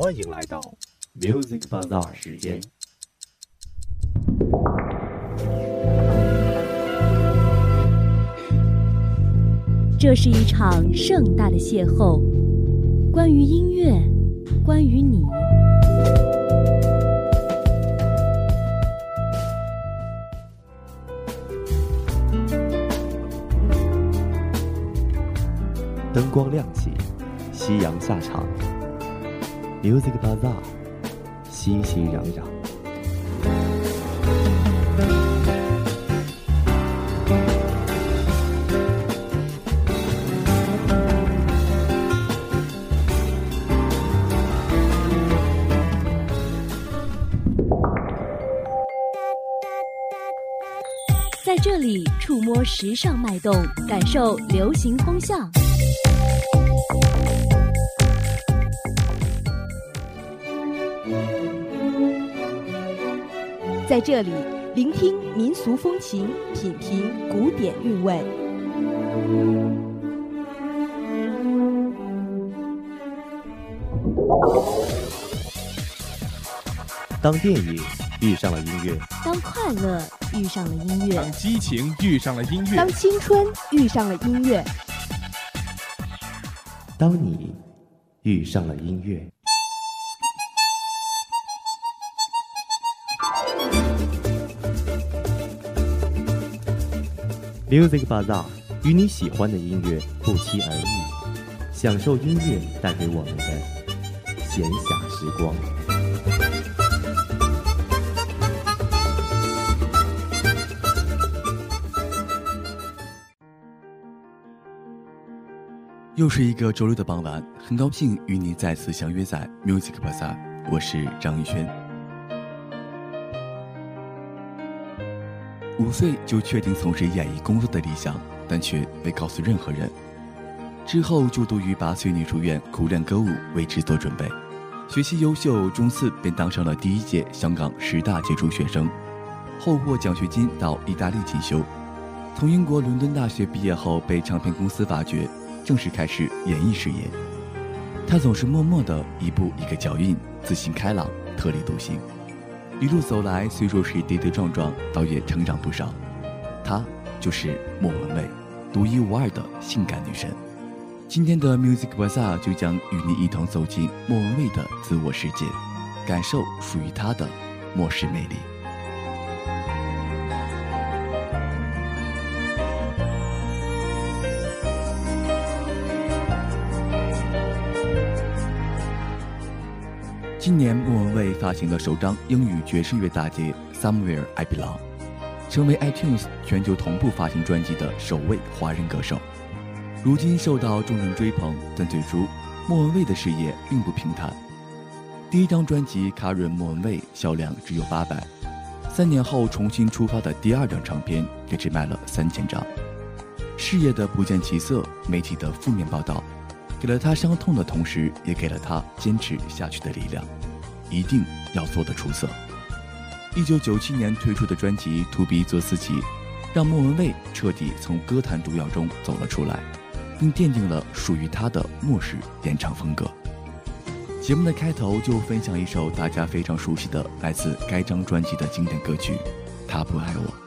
欢迎来到 Music Bazaar 时间。这是一场盛大的邂逅，关于音乐，关于你。灯光亮起，夕阳下场，Music Bazaar，熙熙攘攘。在这里触摸时尚脉动，感受流行风向。在这里聆听民俗风情，品评古典韵味。当电影遇上了音乐，当快乐遇上了音乐当，激情遇上了音乐当，青春遇上了音乐，当你遇上了音乐。Music Bazaar 与你喜欢的音乐不期而遇，享受音乐带给我们的闲暇时光。又是一个周六的傍晚，很高兴与你再次相约在 Music Bazaar，我是张宇轩。五岁就确定从事演艺工作的理想，但却未告诉任何人。之后就读于八岁女书院苦练歌舞，为之做准备。学习优秀，中四便当上了第一届香港十大杰出学生，后获奖学金到意大利进修。从英国伦敦大学毕业后，被唱片公司发掘。正式开始演艺事业，他总是默默的一步一个脚印，自信开朗，特立独行。一路走来，虽说是跌跌撞撞，倒也成长不少。她就是莫文蔚，独一无二的性感女神。今天的 Music Bazaar 就将与你一同走进莫文蔚的自我世界，感受属于她的末世魅力。今年，莫文蔚发行了首张英语爵士乐大碟《Somewhere I Belong》，成为 iTunes 全球同步发行专辑的首位华人歌手。如今受到众人追捧，但最初莫文蔚的事业并不平坦。第一张专辑《卡润莫文蔚》销量只有八百，三年后重新出发的第二张唱片也只卖了三千张。事业的不见起色，媒体的负面报道。给了他伤痛的同时，也给了他坚持下去的力量，一定要做得出色。一九九七年推出的专辑《To Be 做自己》，让莫文蔚彻底从歌坛毒药中走了出来，并奠定了属于她的末世演唱风格。节目的开头就分享一首大家非常熟悉的来自该张专辑的经典歌曲《他不爱我》。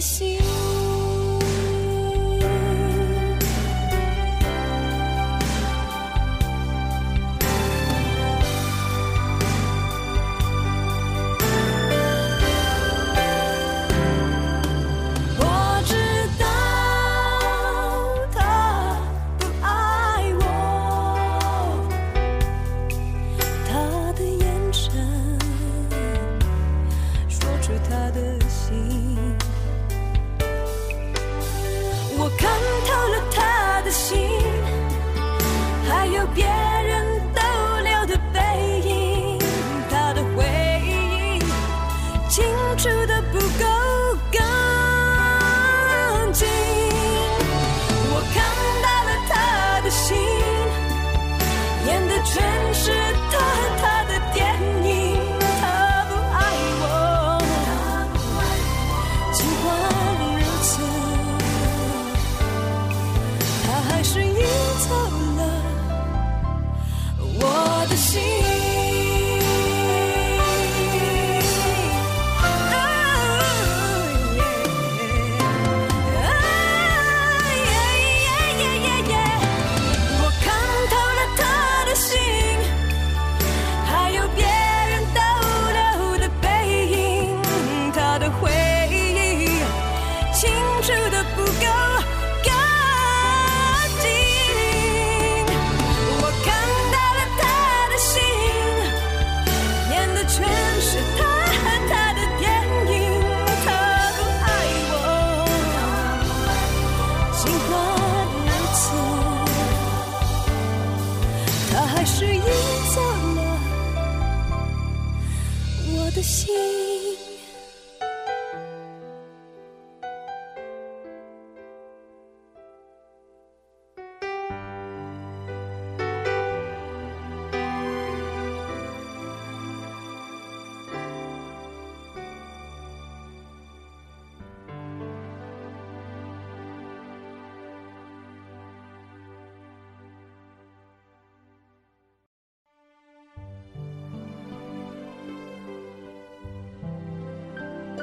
心。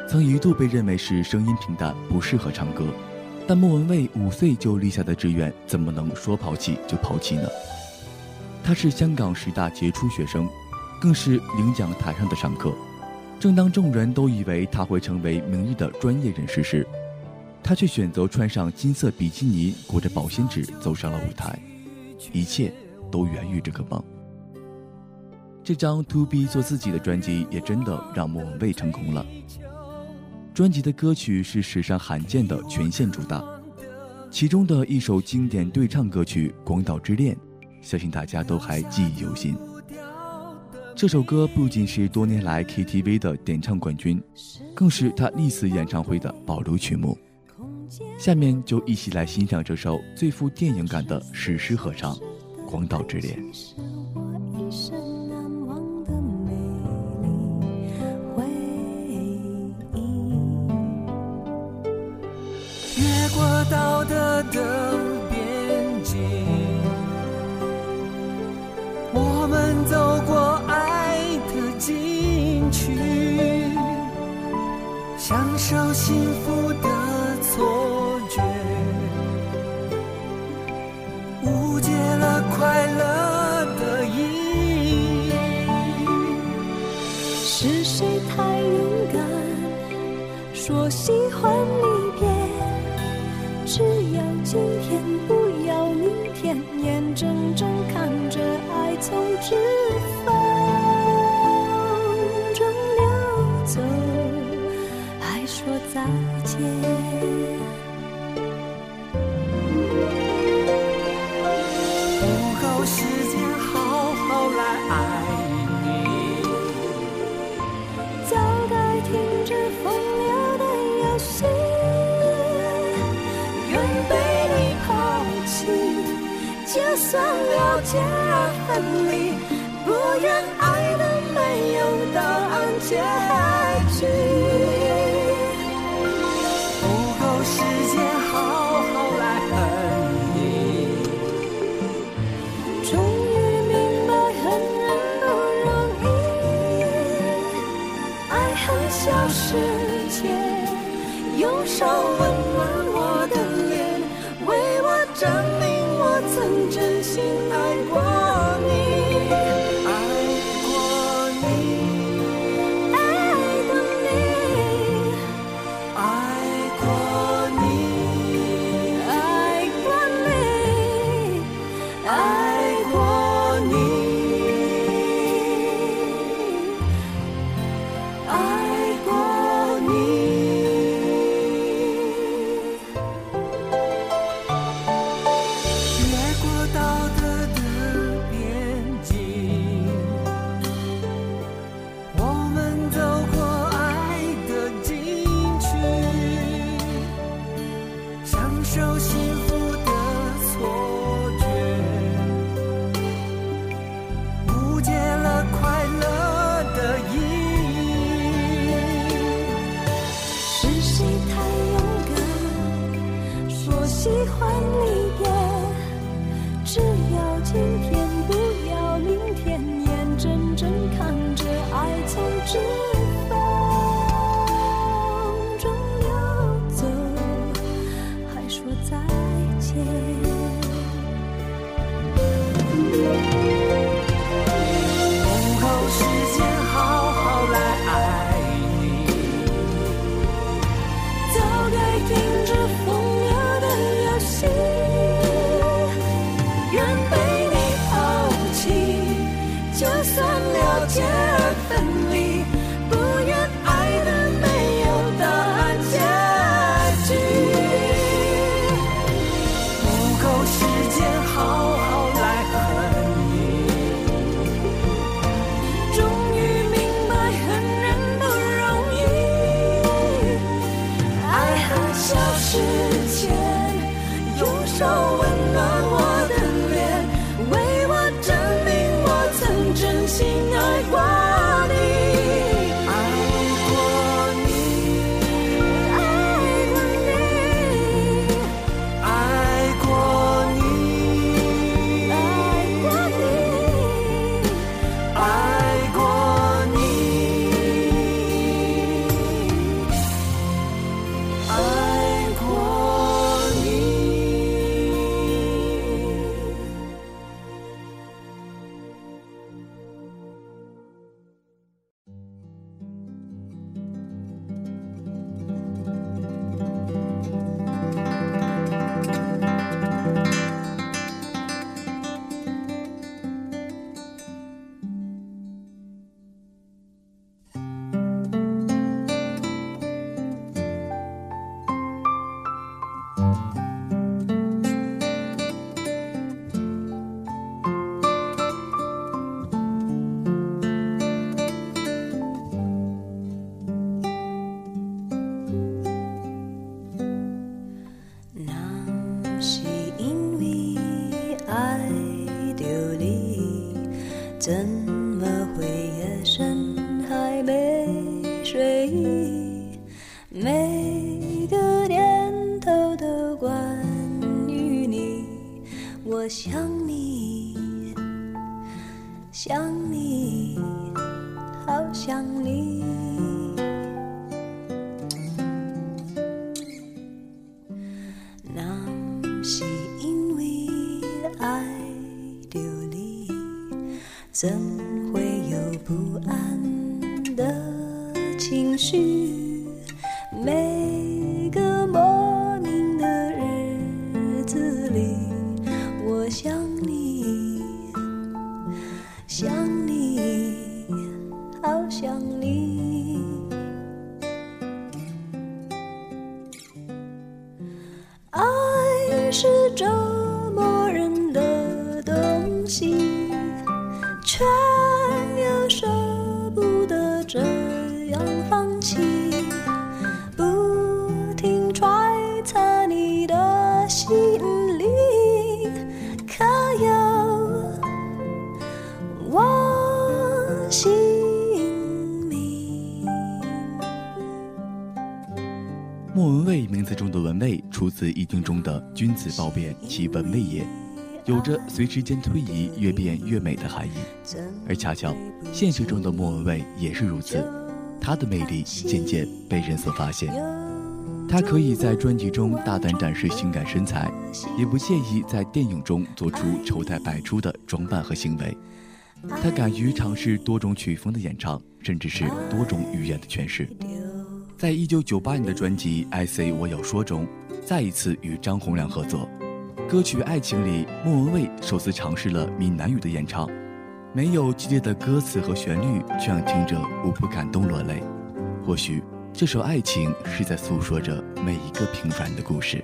曾一度被认为是声音平淡，不适合唱歌，但莫文蔚五岁就立下的志愿，怎么能说抛弃就抛弃呢？他是香港十大杰出学生，更是领奖台上的常客。正当众人都以为他会成为明日的专业人士时，他却选择穿上金色比基尼，裹着保鲜纸走上了舞台。一切都源于这个梦。这张 To Be 做自己的专辑也真的让莫文蔚成功了。专辑的歌曲是史上罕见的全线主打，其中的一首经典对唱歌曲《广岛之恋》，相信大家都还记忆犹新。这首歌不仅是多年来 KTV 的点唱冠军，更是他历次演唱会的保留曲目。下面就一起来欣赏这首最富电影感的史诗合唱《广岛之恋》。道德的愿爱的没有答案结局。不够时间好好来恨你。终于明白恨人不容易，爱恨消失前，用手怎会有不安的情绪？中的“君子褒贬，其文蔚也”，有着随时间推移越变越美的含义。而恰巧，现实中的莫文蔚也是如此，她的魅力渐渐被人所发现。她可以在专辑中大胆展示性感身材，也不介意在电影中做出丑态百出的装扮和行为。她敢于尝试多种曲风的演唱，甚至是多种语言的诠释。在一九九八年的专辑《I Say 我要说》中，再一次与张洪量合作。歌曲《爱情》里，莫文蔚首次尝试了闽南语的演唱，没有激烈的歌词和旋律，却让听者无不感动落泪。或许，这首《爱情》是在诉说着每一个平凡的故事。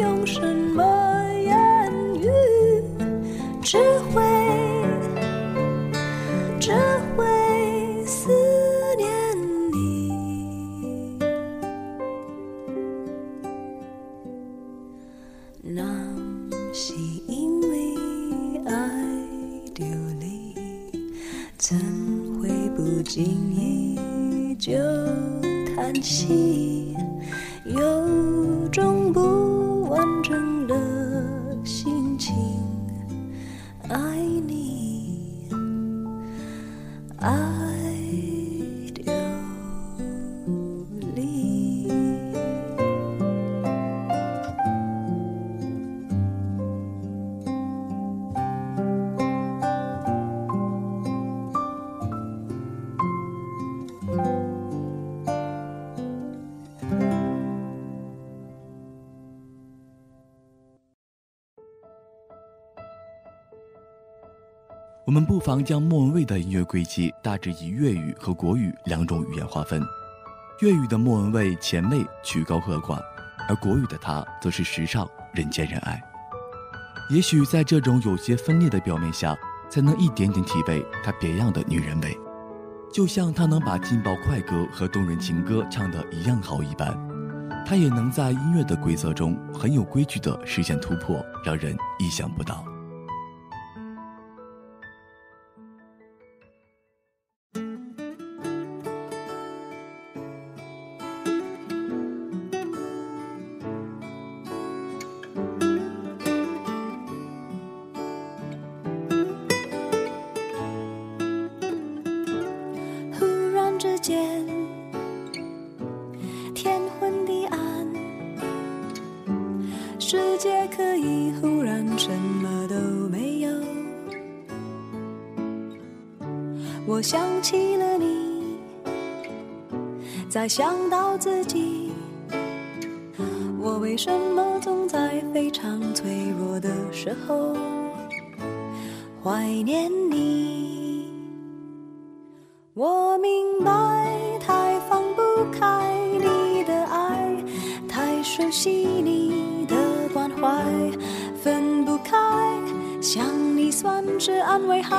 用什么妨将莫文蔚的音乐轨迹大致以粤语和国语两种语言划分。粤语的莫文蔚前卫曲高和寡，而国语的她则是时尚人见人爱。也许在这种有些分裂的表面下，才能一点点体味她别样的女人味。就像她能把劲爆快歌和动人情歌唱得一样好一般，她也能在音乐的规则中很有规矩地实现突破，让人意想不到。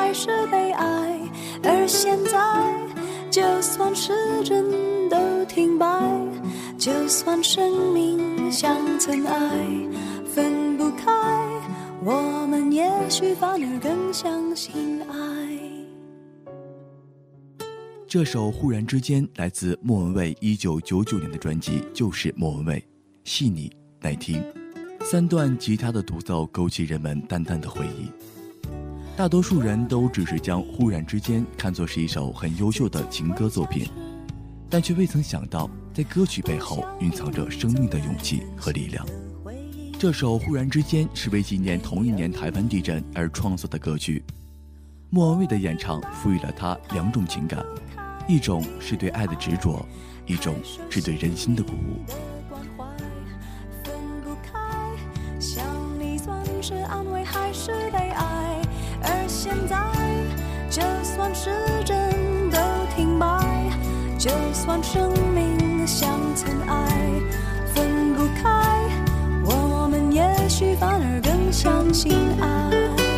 还是悲哀？而现在，就算时针都停摆，就算生命像尘埃，分不开，我们也许反而更相信爱。这首《忽然之间》来自莫文蔚一九九九年的专辑，就是莫文蔚，细腻耐听，三段吉他的独奏勾起人们淡淡的回忆。大多数人都只是将《忽然之间》看作是一首很优秀的情歌作品，但却未曾想到，在歌曲背后蕴藏着生命的勇气和力量。这首《忽然之间》是为纪念同一年台湾地震而创作的歌曲。莫文蔚的演唱赋予了他两种情感，一种是对爱的执着，一种是对人心的鼓舞。算时针都停摆，就算生命像尘埃，分不开，我们也许反而更相信爱。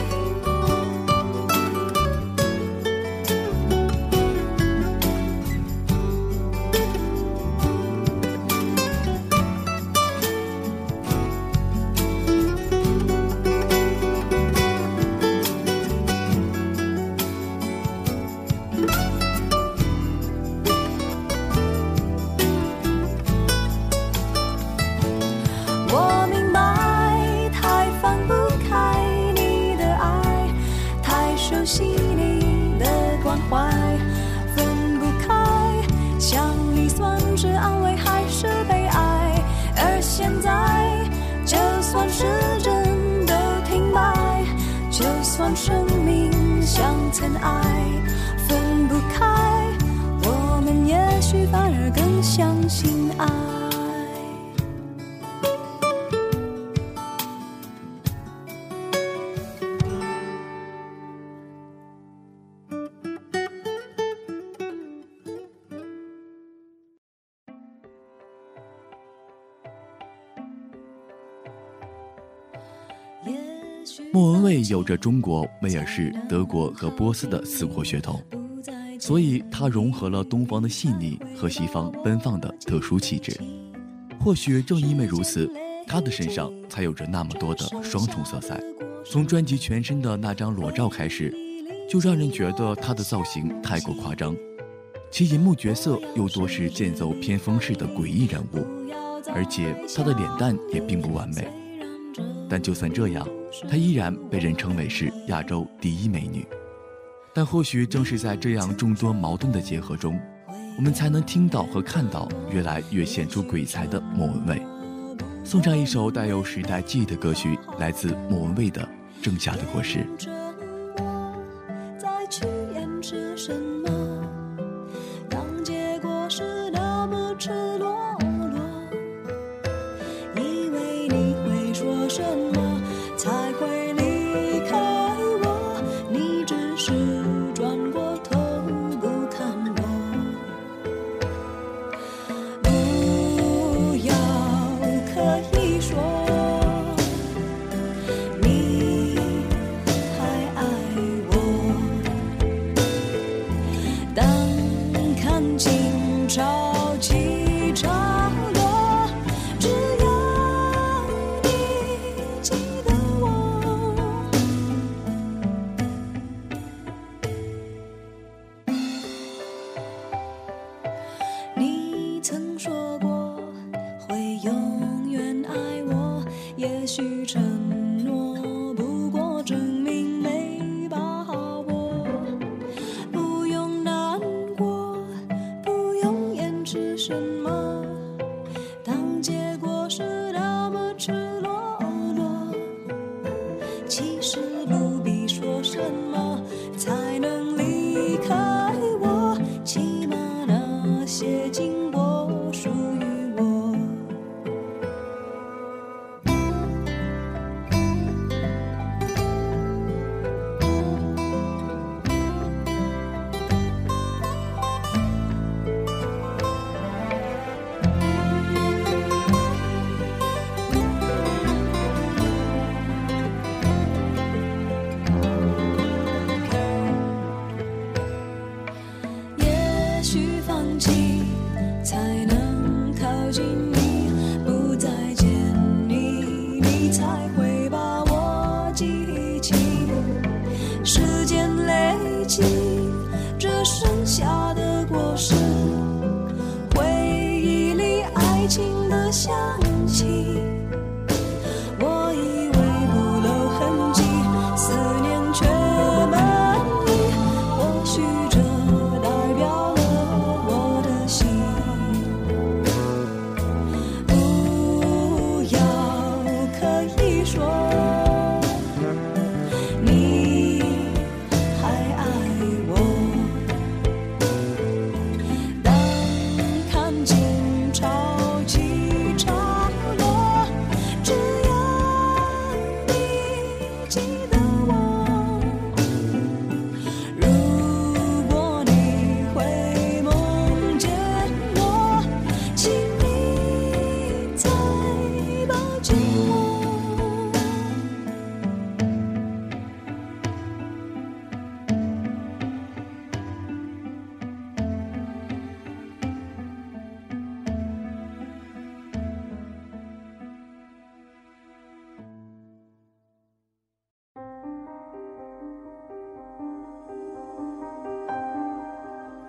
有着中国、威尔士、德国和波斯的四国血统，所以它融合了东方的细腻和西方奔放的特殊气质。或许正因为如此，他的身上才有着那么多的双重色彩。从专辑全身的那张裸照开始，就让人觉得他的造型太过夸张，其银幕角色又多是剑走偏锋式的诡异人物，而且他的脸蛋也并不完美。但就算这样，她依然被人称为是亚洲第一美女。但或许正是在这样众多矛盾的结合中，我们才能听到和看到越来越显出鬼才的莫文蔚。送上一首带有时代记忆的歌曲，来自莫文蔚的《盛夏的果实》。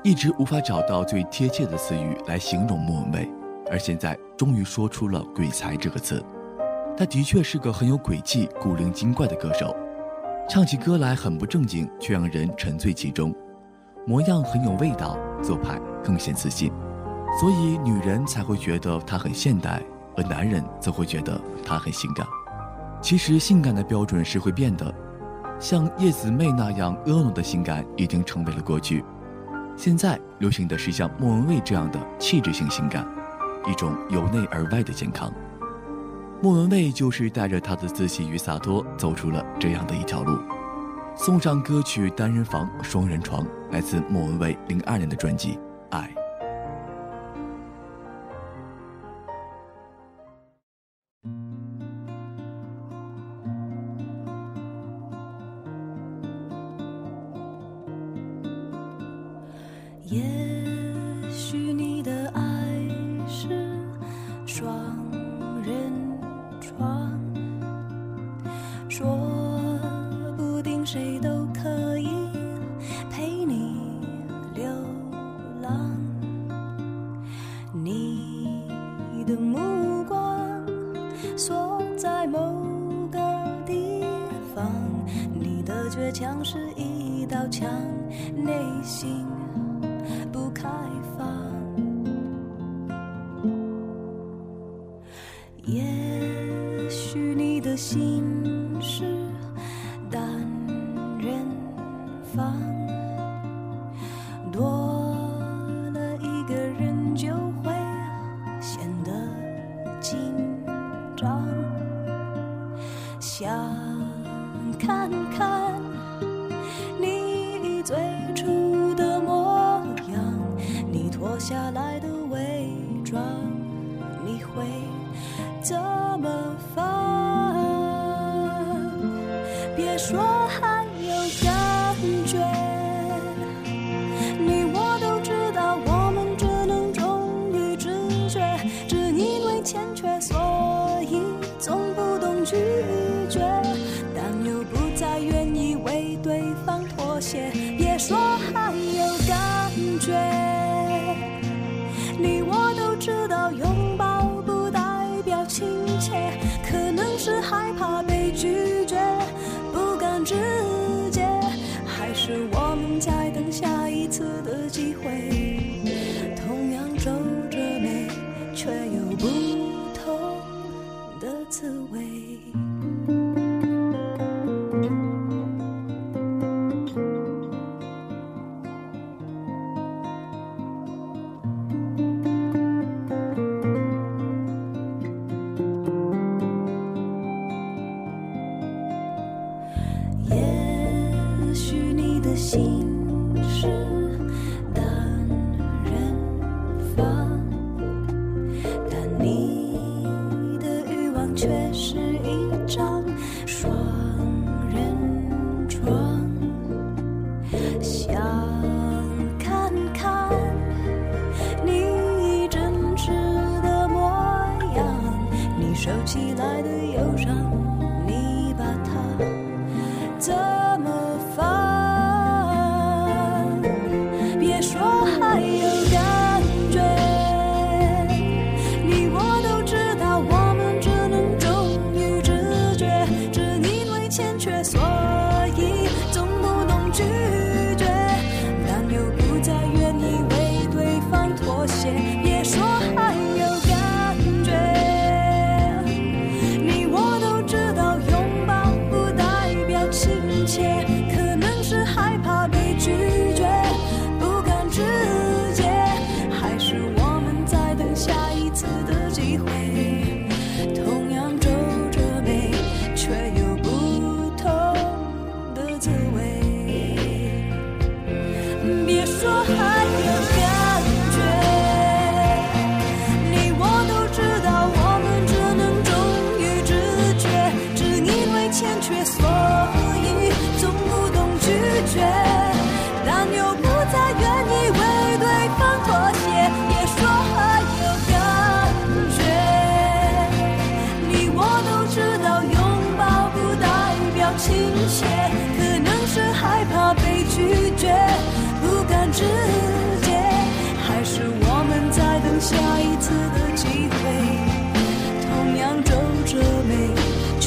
一直无法找到最贴切的词语来形容莫文蔚，而现在终于说出了“鬼才”这个词。他的确是个很有诡计、古灵精怪的歌手，唱起歌来很不正经，却让人沉醉其中，模样很有味道，做派更显自信，所以女人才会觉得他很现代，而男人则会觉得他很性感。其实性感的标准是会变的，像叶子妹那样婀娜的性感已经成为了过去，现在流行的是像莫文蔚这样的气质性性感，一种由内而外的健康。莫文蔚就是带着她的自信与洒脱，走出了这样的一条路。送上歌曲《单人房双人床》，来自莫文蔚零二年的专辑《爱》。像是一道墙，内心。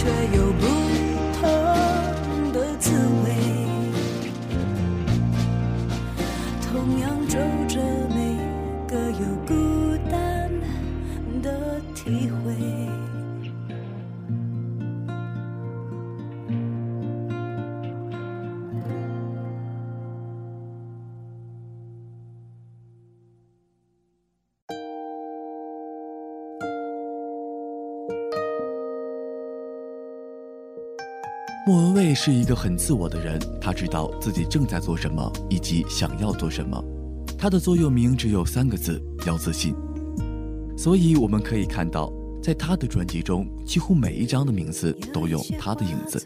却又不是一个很自我的人，他知道自己正在做什么，以及想要做什么。他的座右铭只有三个字：要自信。所以我们可以看到，在他的专辑中，几乎每一张的名字都有他的影子。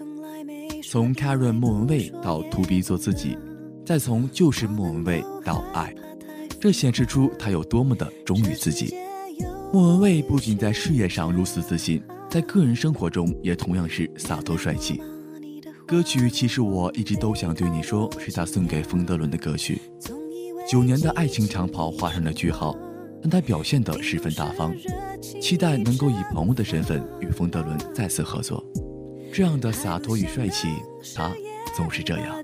从 Karen 莫文蔚到 To B 做自己，再从就是莫文蔚到爱，这显示出他有多么的忠于自己。莫文蔚不仅在事业上如此自信，在个人生活中也同样是洒脱帅气。歌曲《其实我一直都想对你说》是他送给冯德伦的歌曲。九年的爱情长跑画上了句号，但他表现得十分大方，期待能够以朋友的身份与冯德伦再次合作。这样的洒脱与帅气，他总是这样。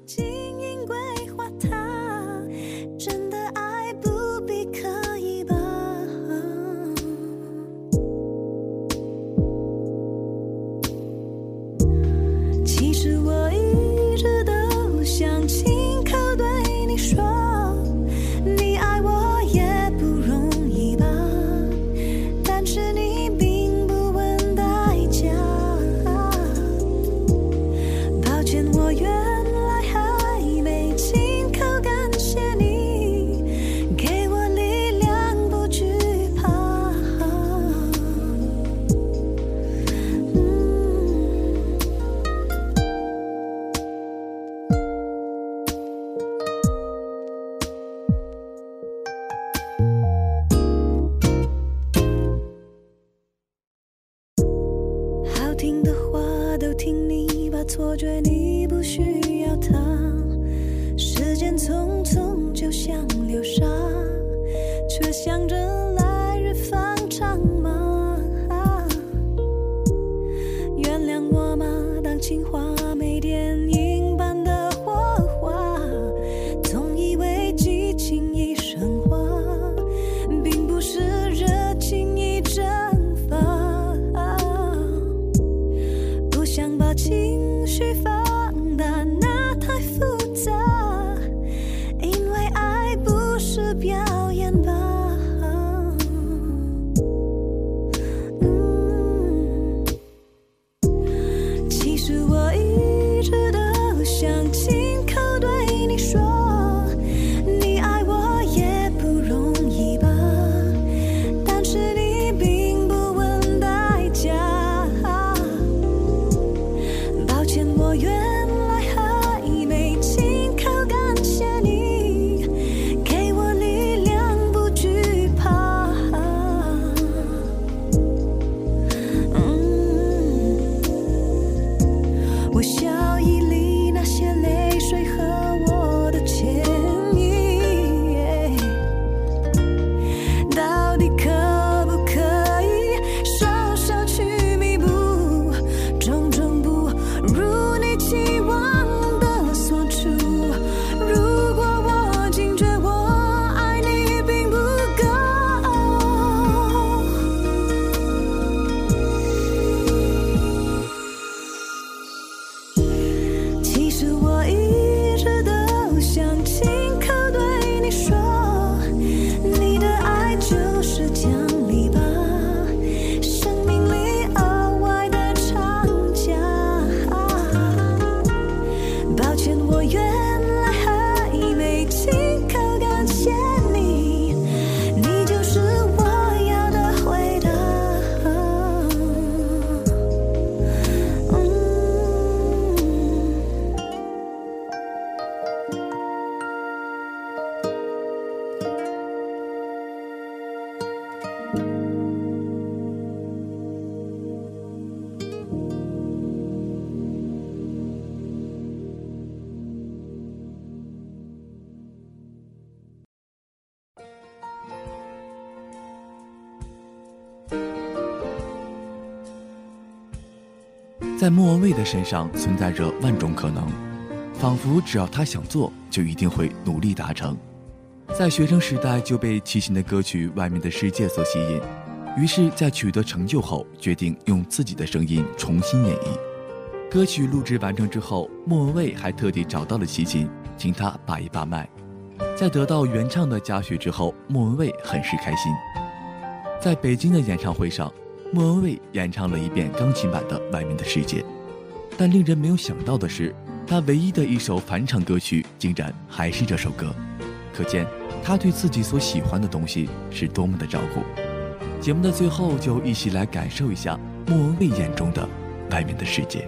莫文蔚的身上存在着万种可能，仿佛只要他想做，就一定会努力达成。在学生时代就被齐秦的歌曲《外面的世界》所吸引，于是，在取得成就后，决定用自己的声音重新演绎。歌曲录制完成之后，莫文蔚还特地找到了齐秦，请他把一把脉。在得到原唱的嘉许之后，莫文蔚很是开心。在北京的演唱会上，莫文蔚演唱了一遍钢琴版的《外面的世界》，但令人没有想到的是，她唯一的一首返场歌曲竟然还是这首歌，可见。他对自己所喜欢的东西是多么的照顾。节目的最后，就一起来感受一下莫文蔚眼中的外面的世界。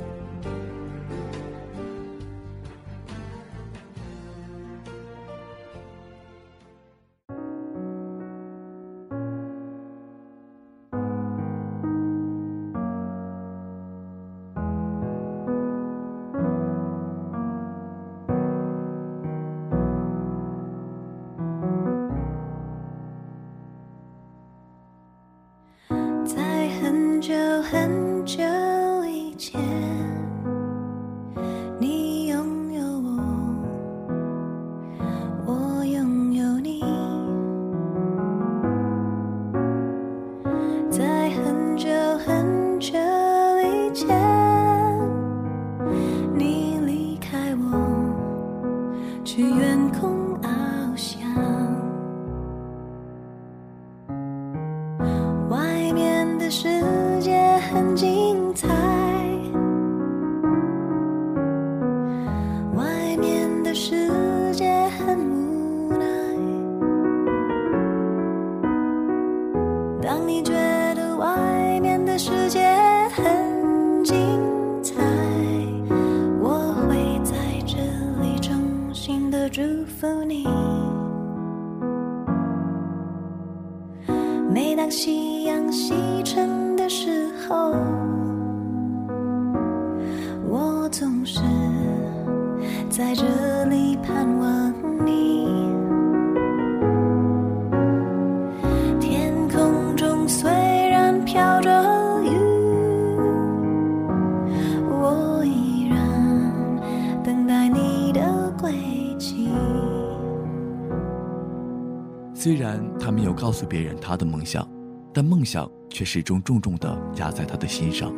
告诉别人他的梦想，但梦想却始终重重地压在他的心上。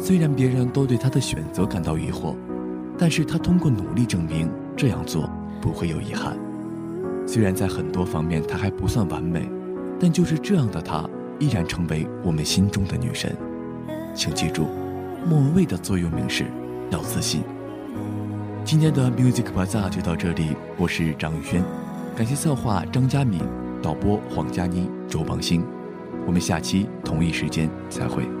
虽然别人都对他的选择感到疑惑，但是他通过努力证明这样做不会有遗憾。虽然在很多方面他还不算完美，但就是这样的他依然成为我们心中的女神。请记住，莫文蔚的座右铭是要自信。今天的 Music Bazaar 就到这里，我是张宇轩。感谢策划张佳敏，导播黄佳妮、周邦兴，我们下期同一时间再会。